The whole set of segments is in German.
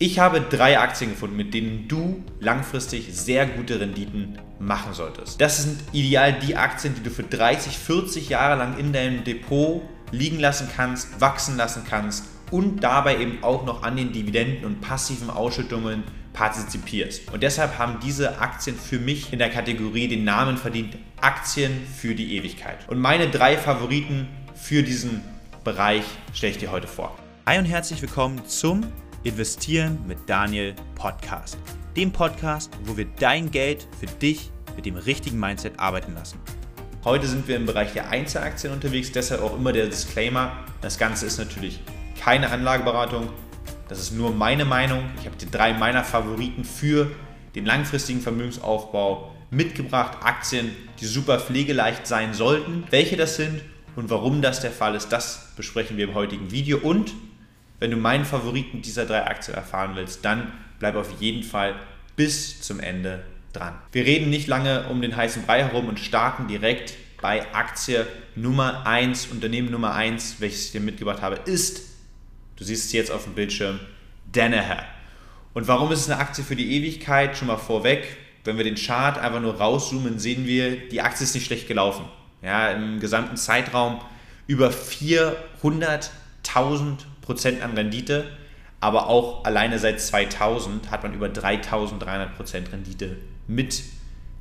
Ich habe drei Aktien gefunden, mit denen du langfristig sehr gute Renditen machen solltest. Das sind ideal die Aktien, die du für 30, 40 Jahre lang in deinem Depot liegen lassen kannst, wachsen lassen kannst und dabei eben auch noch an den Dividenden und passiven Ausschüttungen partizipierst. Und deshalb haben diese Aktien für mich in der Kategorie den Namen verdient Aktien für die Ewigkeit. Und meine drei Favoriten für diesen Bereich stelle ich dir heute vor. Hi und herzlich willkommen zum Investieren mit Daniel Podcast. Dem Podcast, wo wir dein Geld für dich mit dem richtigen Mindset arbeiten lassen. Heute sind wir im Bereich der Einzelaktien unterwegs, deshalb auch immer der Disclaimer. Das Ganze ist natürlich keine Anlageberatung. Das ist nur meine Meinung. Ich habe dir drei meiner Favoriten für den langfristigen Vermögensaufbau mitgebracht. Aktien, die super pflegeleicht sein sollten. Welche das sind und warum das der Fall ist, das besprechen wir im heutigen Video. Und wenn du meinen Favoriten dieser drei Aktien erfahren willst, dann bleib auf jeden Fall bis zum Ende dran. Wir reden nicht lange um den heißen Brei herum und starten direkt bei Aktie Nummer 1, Unternehmen Nummer 1, welches ich dir mitgebracht habe, ist, du siehst es jetzt auf dem Bildschirm, Danaher. Und warum ist es eine Aktie für die Ewigkeit? Schon mal vorweg, wenn wir den Chart einfach nur rauszoomen, sehen wir, die Aktie ist nicht schlecht gelaufen. Ja, Im gesamten Zeitraum über 400.000 Prozent an Rendite, aber auch alleine seit 2000 hat man über 3300 Prozent Rendite mit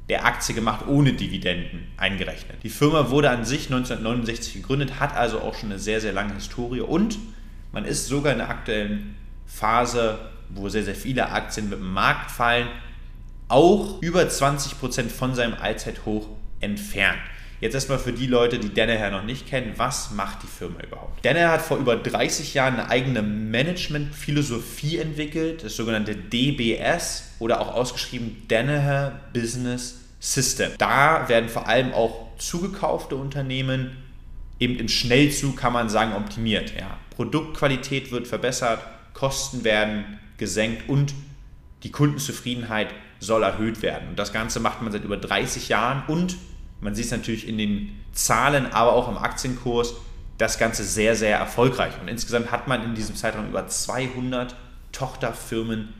der Aktie gemacht, ohne Dividenden eingerechnet. Die Firma wurde an sich 1969 gegründet, hat also auch schon eine sehr, sehr lange Historie und man ist sogar in der aktuellen Phase, wo sehr, sehr viele Aktien mit dem Markt fallen, auch über 20 Prozent von seinem Allzeithoch entfernt. Jetzt erstmal für die Leute, die Danaher noch nicht kennen, was macht die Firma überhaupt? Danaher hat vor über 30 Jahren eine eigene Management-Philosophie entwickelt, das sogenannte DBS oder auch ausgeschrieben Danaher Business System. Da werden vor allem auch zugekaufte Unternehmen eben im Schnellzug, kann man sagen, optimiert. Ja. Produktqualität wird verbessert, Kosten werden gesenkt und die Kundenzufriedenheit soll erhöht werden. Und das Ganze macht man seit über 30 Jahren und man sieht es natürlich in den Zahlen, aber auch im Aktienkurs, das Ganze sehr, sehr erfolgreich. Und insgesamt hat man in diesem Zeitraum über 200 Tochterfirmen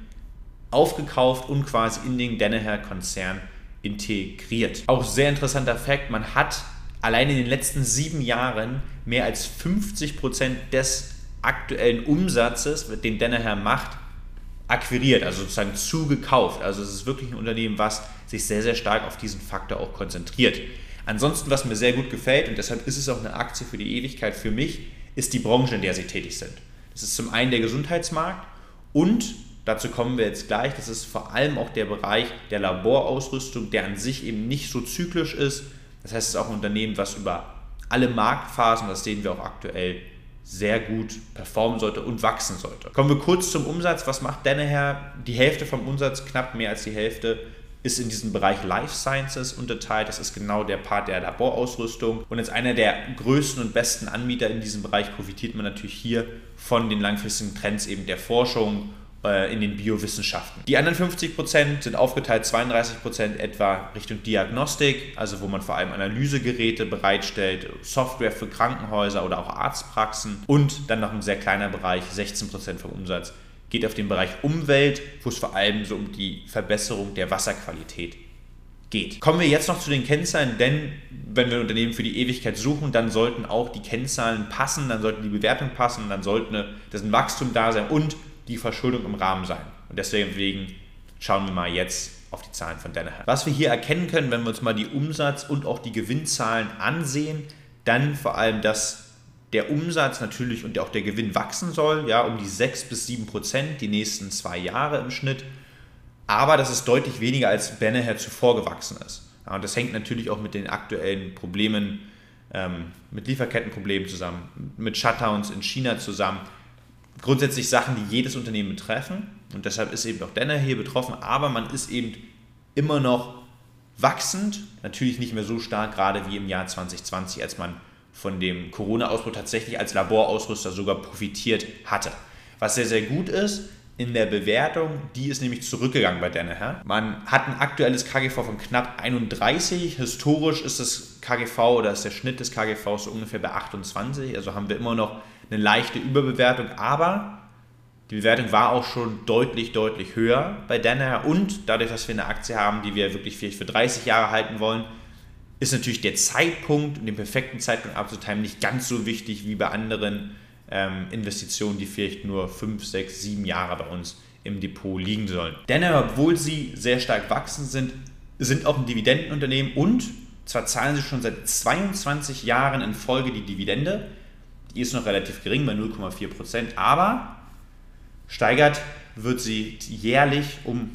aufgekauft und quasi in den Danaher-Konzern integriert. Auch sehr interessanter Fakt, man hat allein in den letzten sieben Jahren mehr als 50 Prozent des aktuellen Umsatzes, den Danaher macht, akquiriert, also sozusagen zugekauft. Also es ist wirklich ein Unternehmen, was sich sehr, sehr stark auf diesen Faktor auch konzentriert. Ansonsten, was mir sehr gut gefällt, und deshalb ist es auch eine Aktie für die Ewigkeit für mich, ist die Branche, in der sie tätig sind. Das ist zum einen der Gesundheitsmarkt und dazu kommen wir jetzt gleich, das ist vor allem auch der Bereich der Laborausrüstung, der an sich eben nicht so zyklisch ist. Das heißt, es ist auch ein Unternehmen, was über alle Marktphasen, das sehen wir auch aktuell, sehr gut performen sollte und wachsen sollte. Kommen wir kurz zum Umsatz. Was macht Danaher? Die Hälfte vom Umsatz, knapp mehr als die Hälfte, ist in diesen Bereich Life Sciences unterteilt. Das ist genau der Part der Laborausrüstung. Und als einer der größten und besten Anbieter in diesem Bereich profitiert man natürlich hier von den langfristigen Trends eben der Forschung in den Biowissenschaften. Die anderen 50% sind aufgeteilt, 32% etwa Richtung Diagnostik, also wo man vor allem Analysegeräte bereitstellt, Software für Krankenhäuser oder auch Arztpraxen und dann noch ein sehr kleiner Bereich, 16% vom Umsatz, geht auf den Bereich Umwelt, wo es vor allem so um die Verbesserung der Wasserqualität geht. Kommen wir jetzt noch zu den Kennzahlen, denn wenn wir Unternehmen für die Ewigkeit suchen, dann sollten auch die Kennzahlen passen, dann sollten die Bewertung passen, dann sollte das ein Wachstum da sein und die Verschuldung im Rahmen sein. Und deswegen schauen wir mal jetzt auf die Zahlen von Danaher. Was wir hier erkennen können, wenn wir uns mal die Umsatz- und auch die Gewinnzahlen ansehen, dann vor allem, dass der Umsatz natürlich und auch der Gewinn wachsen soll, ja, um die 6 bis 7 Prozent die nächsten zwei Jahre im Schnitt. Aber das ist deutlich weniger als Danaher zuvor gewachsen ist. Ja, und das hängt natürlich auch mit den aktuellen Problemen, ähm, mit Lieferkettenproblemen zusammen, mit Shutdowns in China zusammen grundsätzlich Sachen, die jedes Unternehmen betreffen. Und deshalb ist eben auch Denner hier betroffen. Aber man ist eben immer noch wachsend. Natürlich nicht mehr so stark, gerade wie im Jahr 2020, als man von dem Corona-Ausbruch tatsächlich als Laborausrüster sogar profitiert hatte. Was sehr, sehr gut ist, in der Bewertung, die ist nämlich zurückgegangen bei Danaher. Man hat ein aktuelles KGV von knapp 31. Historisch ist das KGV oder ist der Schnitt des KGVs so ungefähr bei 28. Also haben wir immer noch eine leichte Überbewertung, aber Die Bewertung war auch schon deutlich, deutlich höher bei Danaher und dadurch, dass wir eine Aktie haben, die wir wirklich für 30 Jahre halten wollen, ist natürlich der Zeitpunkt und den perfekten Zeitpunkt abzutimen nicht ganz so wichtig wie bei anderen ähm, Investitionen, die vielleicht nur 5, 6, 7 Jahre bei uns im Depot liegen sollen. Danaher, obwohl sie sehr stark wachsen sind, sind auch ein Dividendenunternehmen und zwar zahlen sie schon seit 22 Jahren in Folge die Dividende. Die ist noch relativ gering bei 0,4 Prozent, aber steigert wird sie jährlich um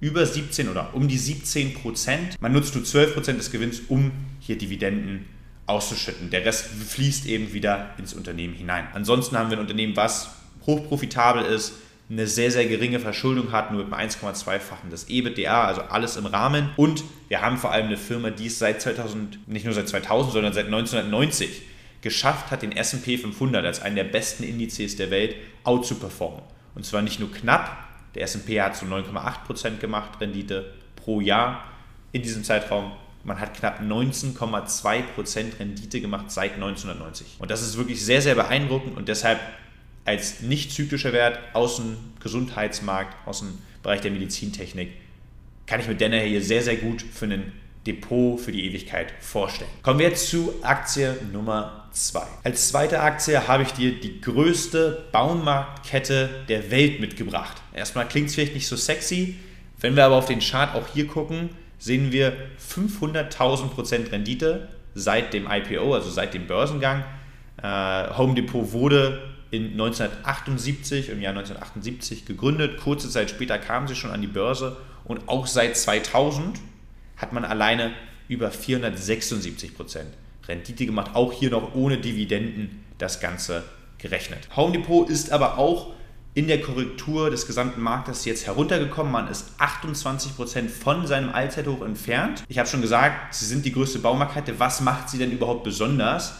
über 17 oder um die 17 Prozent. Man nutzt nur 12 Prozent des Gewinns, um hier Dividenden auszuschütten. Der Rest fließt eben wieder ins Unternehmen hinein. Ansonsten haben wir ein Unternehmen, was hochprofitabel ist, eine sehr, sehr geringe Verschuldung hat, nur mit einem 1,2-fachen des EBITDA, also alles im Rahmen. Und wir haben vor allem eine Firma, die es seit 2000, nicht nur seit 2000, sondern seit 1990 geschafft hat, den S&P 500 als einen der besten Indizes der Welt out zu performen. Und zwar nicht nur knapp, der S&P hat so 9,8% gemacht, Rendite pro Jahr in diesem Zeitraum. Man hat knapp 19,2% Rendite gemacht seit 1990. Und das ist wirklich sehr, sehr beeindruckend und deshalb als nicht zyklischer Wert aus dem Gesundheitsmarkt, aus dem Bereich der Medizintechnik, kann ich mir Denner hier sehr, sehr gut für einen Depot für die Ewigkeit vorstellen. Kommen wir jetzt zu Aktie Nummer 2. Als zweite Aktie habe ich dir die größte Baumarktkette der Welt mitgebracht. Erstmal klingt es vielleicht nicht so sexy. Wenn wir aber auf den Chart auch hier gucken, sehen wir 500.000% Rendite seit dem IPO, also seit dem Börsengang. Äh, Home Depot wurde in 1978, im Jahr 1978 gegründet. Kurze Zeit später kamen sie schon an die Börse und auch seit 2000 hat man alleine über 476 Prozent Rendite gemacht, auch hier noch ohne Dividenden das Ganze gerechnet. Home Depot ist aber auch in der Korrektur des gesamten Marktes jetzt heruntergekommen. Man ist 28 Prozent von seinem Allzeithoch entfernt. Ich habe schon gesagt, sie sind die größte Baumarktkette. Was macht sie denn überhaupt besonders?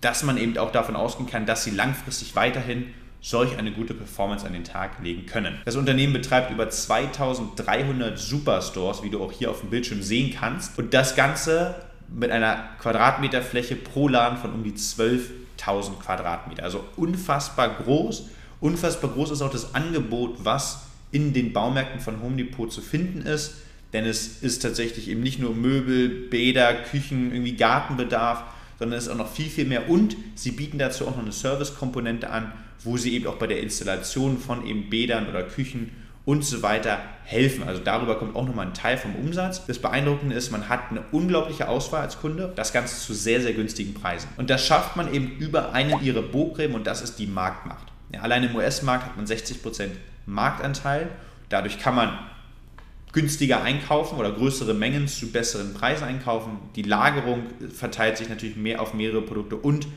Dass man eben auch davon ausgehen kann, dass sie langfristig weiterhin solch eine gute Performance an den Tag legen können. Das Unternehmen betreibt über 2300 Superstores, wie du auch hier auf dem Bildschirm sehen kannst. Und das Ganze mit einer Quadratmeterfläche pro Laden von um die 12.000 Quadratmeter. Also unfassbar groß. Unfassbar groß ist auch das Angebot, was in den Baumärkten von Home Depot zu finden ist. Denn es ist tatsächlich eben nicht nur Möbel, Bäder, Küchen, irgendwie Gartenbedarf, sondern es ist auch noch viel, viel mehr. Und sie bieten dazu auch noch eine Servicekomponente an, wo sie eben auch bei der Installation von eben Bädern oder Küchen und so weiter helfen. Also darüber kommt auch nochmal ein Teil vom Umsatz. Das Beeindruckende ist, man hat eine unglaubliche Auswahl als Kunde, das Ganze zu sehr, sehr günstigen Preisen. Und das schafft man eben über einen ihrer Burggräben und das ist die Marktmacht. Ja, allein im US-Markt hat man 60% Marktanteil. Dadurch kann man günstiger einkaufen oder größere Mengen zu besseren Preisen einkaufen. Die Lagerung verteilt sich natürlich mehr auf mehrere Produkte und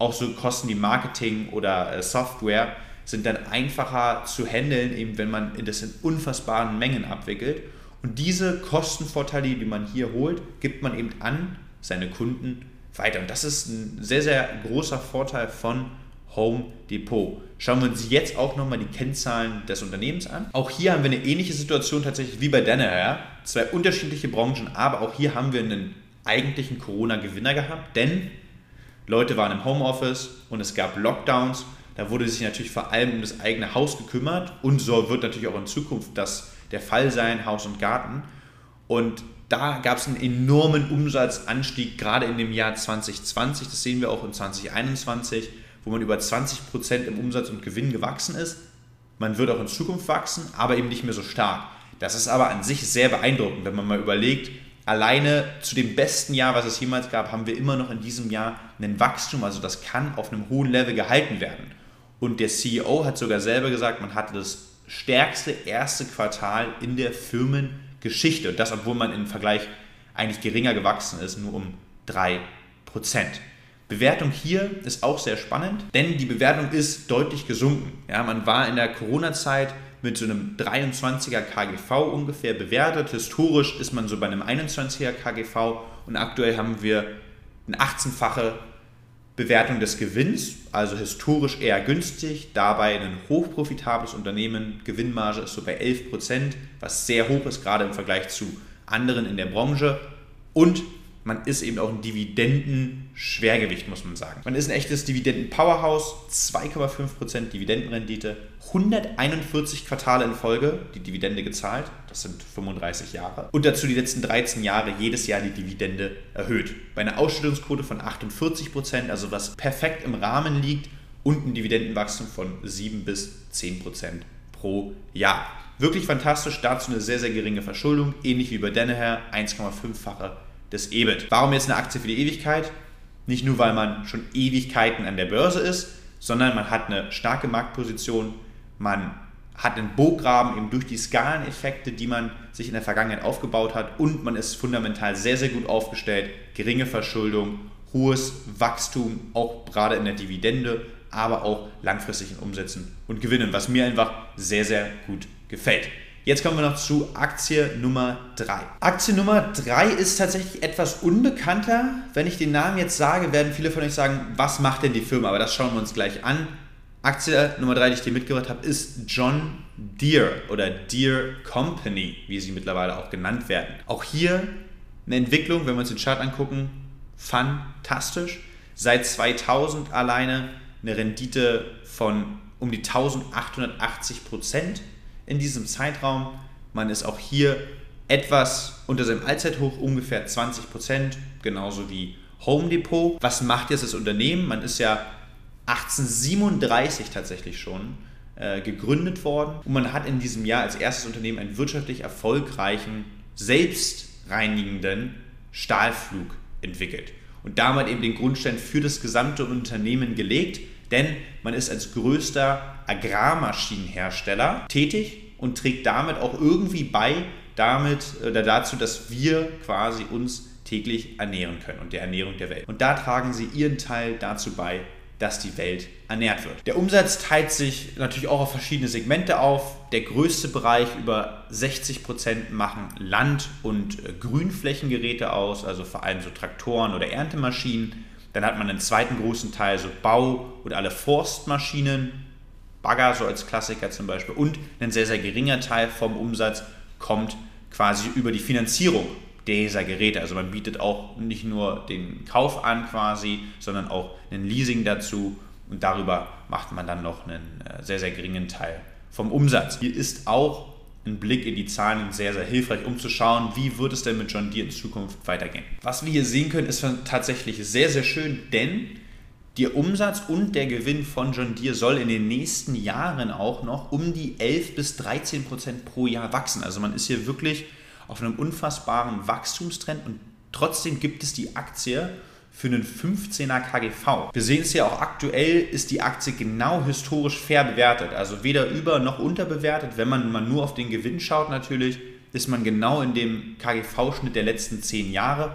auch so Kosten wie Marketing oder äh, Software sind dann einfacher zu handeln, eben wenn man das in unfassbaren Mengen abwickelt. Und diese Kostenvorteile, die man hier holt, gibt man eben an seine Kunden weiter. Und das ist ein sehr, sehr großer Vorteil von Home Depot. Schauen wir uns jetzt auch nochmal die Kennzahlen des Unternehmens an. Auch hier haben wir eine ähnliche Situation tatsächlich wie bei Danaher. Zwei unterschiedliche Branchen, aber auch hier haben wir einen eigentlichen Corona-Gewinner gehabt, denn Leute waren im Homeoffice und es gab Lockdowns. Da wurde sich natürlich vor allem um das eigene Haus gekümmert und so wird natürlich auch in Zukunft das der Fall sein, Haus und Garten. Und da gab es einen enormen Umsatzanstieg, gerade in dem Jahr 2020. Das sehen wir auch in 2021 wo man über 20% im Umsatz und Gewinn gewachsen ist. Man wird auch in Zukunft wachsen, aber eben nicht mehr so stark. Das ist aber an sich sehr beeindruckend, wenn man mal überlegt, alleine zu dem besten Jahr, was es jemals gab, haben wir immer noch in diesem Jahr ein Wachstum. Also das kann auf einem hohen Level gehalten werden. Und der CEO hat sogar selber gesagt, man hatte das stärkste erste Quartal in der Firmengeschichte. Und das, obwohl man im Vergleich eigentlich geringer gewachsen ist, nur um 3%. Bewertung hier ist auch sehr spannend, denn die Bewertung ist deutlich gesunken. Ja, man war in der Corona-Zeit mit so einem 23er KGV ungefähr bewertet. Historisch ist man so bei einem 21er KGV und aktuell haben wir eine 18-fache Bewertung des Gewinns, also historisch eher günstig, dabei ein hochprofitables Unternehmen, Gewinnmarge ist so bei 11%, was sehr hoch ist, gerade im Vergleich zu anderen in der Branche. Und man ist eben auch ein Dividenden-Schwergewicht, muss man sagen. Man ist ein echtes Dividenden-Powerhouse, 2,5% Dividendenrendite, 141 Quartale in Folge die Dividende gezahlt, das sind 35 Jahre. Und dazu die letzten 13 Jahre jedes Jahr die Dividende erhöht. Bei einer Ausschüttungsquote von 48%, also was perfekt im Rahmen liegt, und ein Dividendenwachstum von 7 bis 10% pro Jahr. Wirklich fantastisch, dazu eine sehr, sehr geringe Verschuldung, ähnlich wie bei Danaher, 1,5-fache des EBIT. Warum jetzt eine Aktie für die Ewigkeit? Nicht nur, weil man schon Ewigkeiten an der Börse ist, sondern man hat eine starke Marktposition, man hat einen Bograben eben durch die Skaleneffekte, die man sich in der Vergangenheit aufgebaut hat und man ist fundamental sehr, sehr gut aufgestellt, geringe Verschuldung, hohes Wachstum, auch gerade in der Dividende, aber auch langfristig in Umsätzen und Gewinnen, was mir einfach sehr, sehr gut gefällt. Jetzt kommen wir noch zu Aktie Nummer 3. Aktie Nummer 3 ist tatsächlich etwas unbekannter. Wenn ich den Namen jetzt sage, werden viele von euch sagen, was macht denn die Firma? Aber das schauen wir uns gleich an. Aktie Nummer 3, die ich dir mitgebracht habe, ist John Deere oder Deere Company, wie sie mittlerweile auch genannt werden. Auch hier eine Entwicklung, wenn wir uns den Chart angucken, fantastisch. Seit 2000 alleine eine Rendite von um die 1880 Prozent in diesem Zeitraum. Man ist auch hier etwas unter seinem Allzeithoch, ungefähr 20 Prozent, genauso wie Home Depot. Was macht jetzt das Unternehmen? Man ist ja 1837 tatsächlich schon äh, gegründet worden und man hat in diesem Jahr als erstes Unternehmen einen wirtschaftlich erfolgreichen, selbstreinigenden Stahlflug entwickelt und damit eben den Grundstein für das gesamte Unternehmen gelegt, denn man ist als größter Agrarmaschinenhersteller tätig und trägt damit auch irgendwie bei damit oder dazu, dass wir quasi uns täglich ernähren können und der Ernährung der Welt. Und da tragen sie ihren Teil dazu bei, dass die Welt ernährt wird. Der Umsatz teilt sich natürlich auch auf verschiedene Segmente auf. Der größte Bereich, über 60 Prozent machen Land- und äh, Grünflächengeräte aus, also vor allem so Traktoren oder Erntemaschinen. Dann hat man einen zweiten großen Teil, so Bau- und alle Forstmaschinen, Bagger so als Klassiker zum Beispiel. Und ein sehr, sehr geringer Teil vom Umsatz kommt quasi über die Finanzierung dieser Geräte. Also man bietet auch nicht nur den Kauf an quasi, sondern auch ein Leasing dazu und darüber macht man dann noch einen äh, sehr, sehr geringen Teil vom Umsatz. Hier ist auch ein Blick in die Zahlen sehr, sehr hilfreich, um zu schauen, wie wird es denn mit John Deere in Zukunft weitergehen. Was wir hier sehen können, ist tatsächlich sehr, sehr schön, denn der Umsatz und der Gewinn von John Deere soll in den nächsten Jahren auch noch um die 11 bis 13 Prozent pro Jahr wachsen. Also man ist hier wirklich auf einem unfassbaren Wachstumstrend und trotzdem gibt es die Aktie für einen 15er KGV. Wir sehen es ja auch aktuell, ist die Aktie genau historisch fair bewertet. Also weder über noch unterbewertet. Wenn man mal nur auf den Gewinn schaut natürlich, ist man genau in dem KGV-Schnitt der letzten 10 Jahre.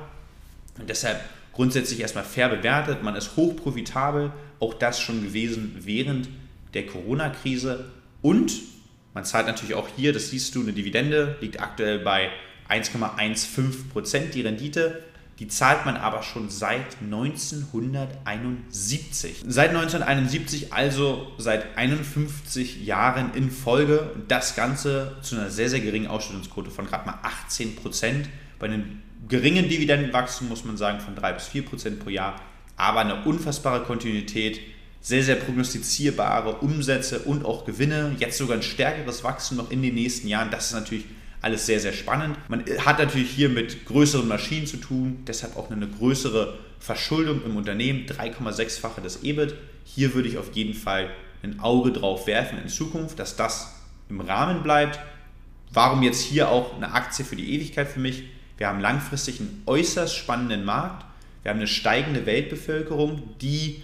Und deshalb grundsätzlich erstmal fair bewertet. Man ist hoch profitabel. Auch das schon gewesen während der Corona-Krise. Und man zahlt natürlich auch hier, das siehst du, eine Dividende, liegt aktuell bei 1,15 Prozent die Rendite. Die zahlt man aber schon seit 1971. Seit 1971, also seit 51 Jahren in Folge. Das Ganze zu einer sehr, sehr geringen Ausschüttungsquote von gerade mal 18 Prozent. Bei einem geringen Dividendenwachstum muss man sagen von 3 bis 4 Prozent pro Jahr. Aber eine unfassbare Kontinuität sehr, sehr prognostizierbare Umsätze und auch Gewinne. Jetzt sogar ein stärkeres Wachstum noch in den nächsten Jahren. Das ist natürlich alles sehr, sehr spannend. Man hat natürlich hier mit größeren Maschinen zu tun, deshalb auch eine größere Verschuldung im Unternehmen, 3,6-fache des EBIT. Hier würde ich auf jeden Fall ein Auge drauf werfen in Zukunft, dass das im Rahmen bleibt. Warum jetzt hier auch eine Aktie für die Ewigkeit für mich? Wir haben langfristig einen äußerst spannenden Markt. Wir haben eine steigende Weltbevölkerung, die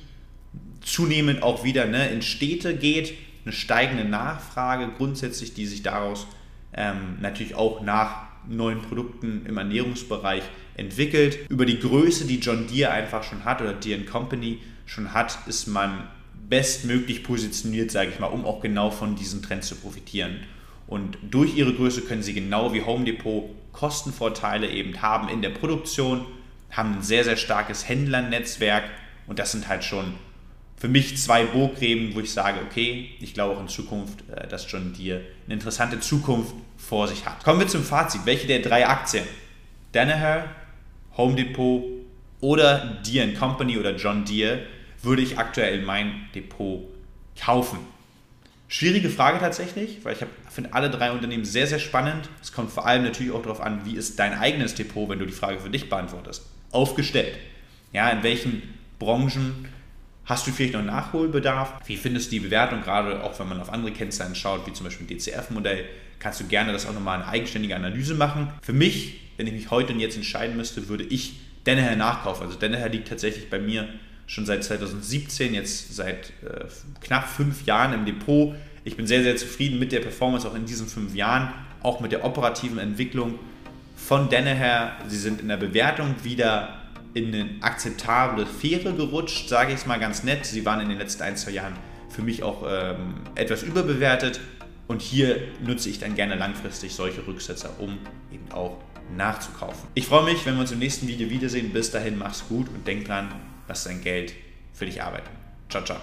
zunehmend auch wieder ne, in Städte geht, eine steigende Nachfrage grundsätzlich, die sich daraus ähm, natürlich auch nach neuen Produkten im Ernährungsbereich entwickelt. Über die Größe, die John Deere einfach schon hat oder Deere Company schon hat, ist man bestmöglich positioniert, sage ich mal, um auch genau von diesen Trends zu profitieren. Und durch ihre Größe können sie genau wie Home Depot Kostenvorteile eben haben in der Produktion, haben ein sehr, sehr starkes Händlernetzwerk und das sind halt schon für mich zwei Burggräben, wo ich sage, okay, ich glaube auch in Zukunft, äh, dass John Deere eine interessante Zukunft vor sich hat. Kommen wir zum Fazit. Welche der drei Aktien? Danaher, Home Depot oder Deere Company oder John Deere würde ich aktuell mein Depot kaufen? Schwierige Frage tatsächlich, weil ich finde alle drei Unternehmen sehr, sehr spannend. Es kommt vor allem natürlich auch darauf an, wie ist dein eigenes Depot, wenn du die Frage für dich beantwortest, aufgestellt. Ja, in welchen Branchen hast du vielleicht noch Nachholbedarf? Wie findest du die Bewertung, gerade auch wenn man auf andere Kennzahlen schaut, wie zum Beispiel DCF-Modell, kannst du gerne das auch nochmal eine eigenständige Analyse machen. Für mich, wenn ich mich heute und jetzt entscheiden müsste, würde ich Danaher nachkaufen. Also Danaher liegt tatsächlich bei mir schon seit 2017, jetzt seit äh, knapp fünf Jahren im Depot. Ich bin sehr, sehr zufrieden mit der Performance auch in diesen fünf Jahren, auch mit der operativen Entwicklung von Danaher. Sie sind in der Bewertung wieder in eine akzeptable Sphäre gerutscht, sage ich es mal ganz nett. Sie waren in den letzten ein, zwei Jahren für mich auch ähm, etwas überbewertet. Und hier nutze ich dann gerne langfristig solche Rücksetzer, um eben auch nachzukaufen. Ich freue mich, wenn wir uns im nächsten Video wiedersehen. Bis dahin, mach's gut und denk dran, lass dein Geld für dich arbeiten. Ciao, ciao.